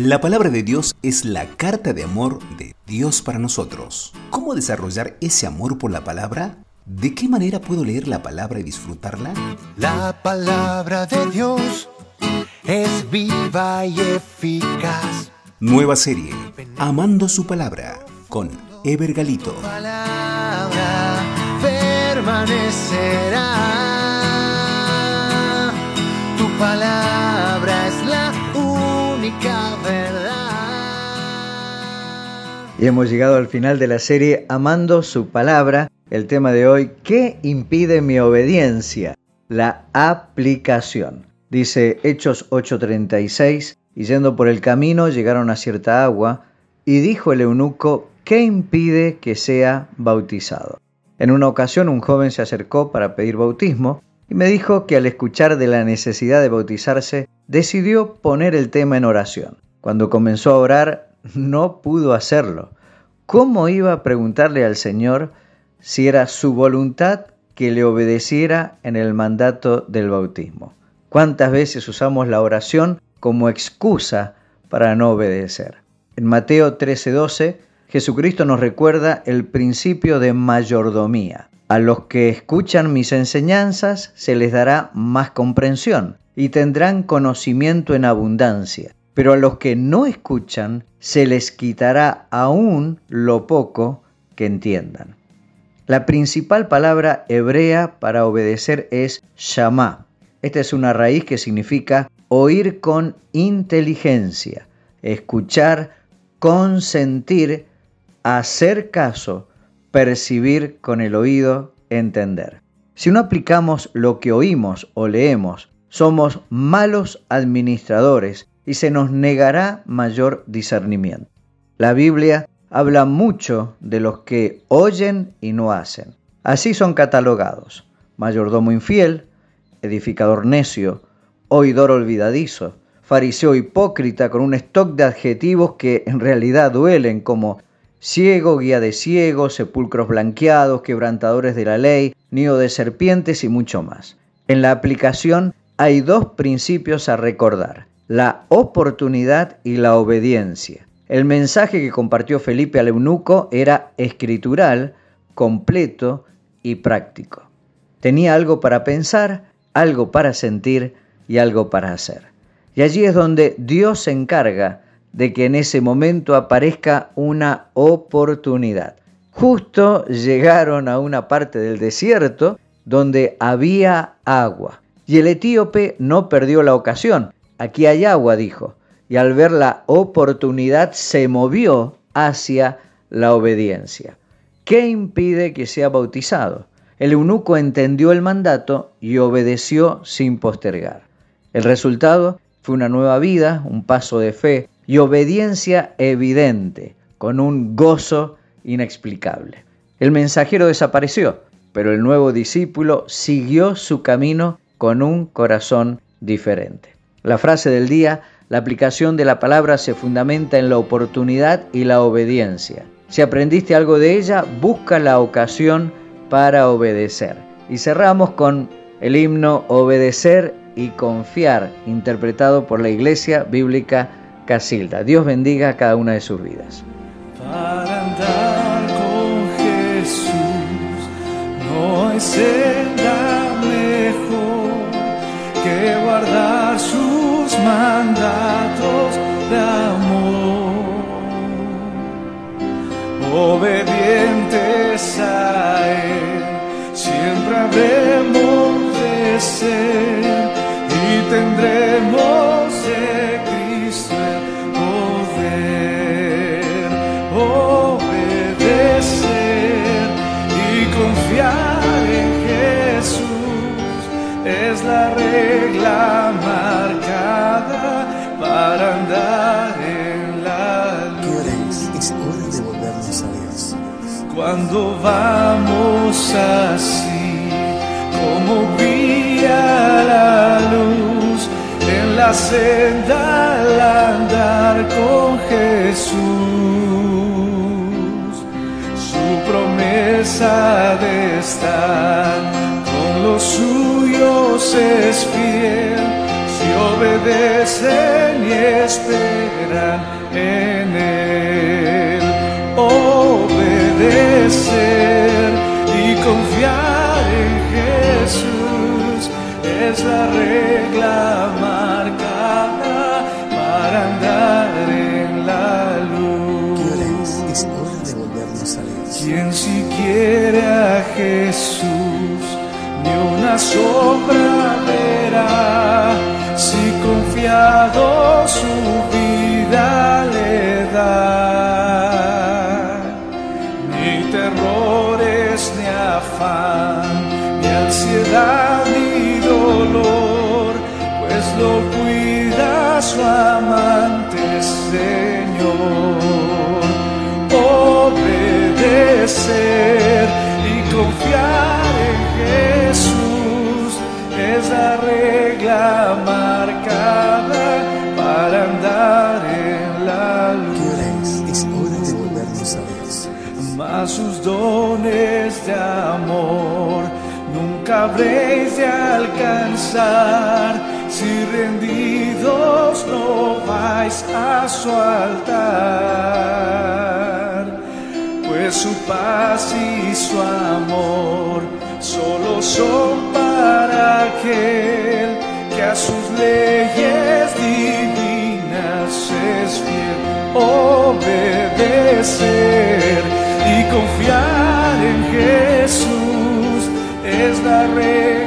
La palabra de Dios es la carta de amor de Dios para nosotros. ¿Cómo desarrollar ese amor por la palabra? ¿De qué manera puedo leer la palabra y disfrutarla? La palabra de Dios es viva y eficaz. Nueva serie, Amando su palabra, con Ever Galito. Tu palabra permanecerá. Tu palabra verdad. Y hemos llegado al final de la serie Amando su palabra. El tema de hoy, ¿qué impide mi obediencia? La aplicación. Dice Hechos 8:36, y yendo por el camino llegaron a cierta agua, y dijo el eunuco, ¿qué impide que sea bautizado? En una ocasión un joven se acercó para pedir bautismo y me dijo que al escuchar de la necesidad de bautizarse, decidió poner el tema en oración. Cuando comenzó a orar, no pudo hacerlo. ¿Cómo iba a preguntarle al Señor si era su voluntad que le obedeciera en el mandato del bautismo? ¿Cuántas veces usamos la oración como excusa para no obedecer? En Mateo 13:12, Jesucristo nos recuerda el principio de mayordomía. A los que escuchan mis enseñanzas se les dará más comprensión y tendrán conocimiento en abundancia. Pero a los que no escuchan se les quitará aún lo poco que entiendan. La principal palabra hebrea para obedecer es shama. Esta es una raíz que significa oír con inteligencia, escuchar, consentir, hacer caso, percibir con el oído, entender. Si no aplicamos lo que oímos o leemos, somos malos administradores y se nos negará mayor discernimiento. La Biblia habla mucho de los que oyen y no hacen. Así son catalogados. Mayordomo infiel, edificador necio, oidor olvidadizo, fariseo hipócrita con un stock de adjetivos que en realidad duelen como ciego, guía de ciegos, sepulcros blanqueados, quebrantadores de la ley, nido de serpientes y mucho más. En la aplicación hay dos principios a recordar, la oportunidad y la obediencia. El mensaje que compartió Felipe al eunuco era escritural, completo y práctico. Tenía algo para pensar, algo para sentir y algo para hacer. Y allí es donde Dios se encarga de que en ese momento aparezca una oportunidad. Justo llegaron a una parte del desierto donde había agua. Y el etíope no perdió la ocasión. Aquí hay agua, dijo. Y al ver la oportunidad se movió hacia la obediencia. ¿Qué impide que sea bautizado? El eunuco entendió el mandato y obedeció sin postergar. El resultado fue una nueva vida, un paso de fe y obediencia evidente, con un gozo inexplicable. El mensajero desapareció, pero el nuevo discípulo siguió su camino con un corazón diferente. La frase del día, la aplicación de la palabra se fundamenta en la oportunidad y la obediencia. Si aprendiste algo de ella, busca la ocasión para obedecer. Y cerramos con el himno Obedecer y Confiar, interpretado por la Iglesia Bíblica Casilda. Dios bendiga a cada una de sus vidas. Para andar con Jesús no hay senda mejor que guardar sus mandatos de amor. Obedientes a Él, siempre habremos de ser y tendremos regla marcada para andar en la ¿Qué hora luz. es? Es hora de volvernos a Dios. Cuando vamos así, como brilla la luz en la senda al andar con Jesús. Su promesa de estar suyos es fiel. Si obedecen y esperan en Él. Obedecer y confiar en Jesús es la regla marcada para andar en la luz. Es hora de volvernos a Dios. Quien si quiere a Jesús, sombra es la regla marcada para andar en la ¿Qué luz. hora es? Es hora de volvernos a Dios. Mas sus dones de amor nunca habréis de alcanzar si rendidos no vais a su altar. Pues su paz y su amor solo son para aquel que a sus leyes divinas es fiel. Obedecer y confiar en Jesús es la regla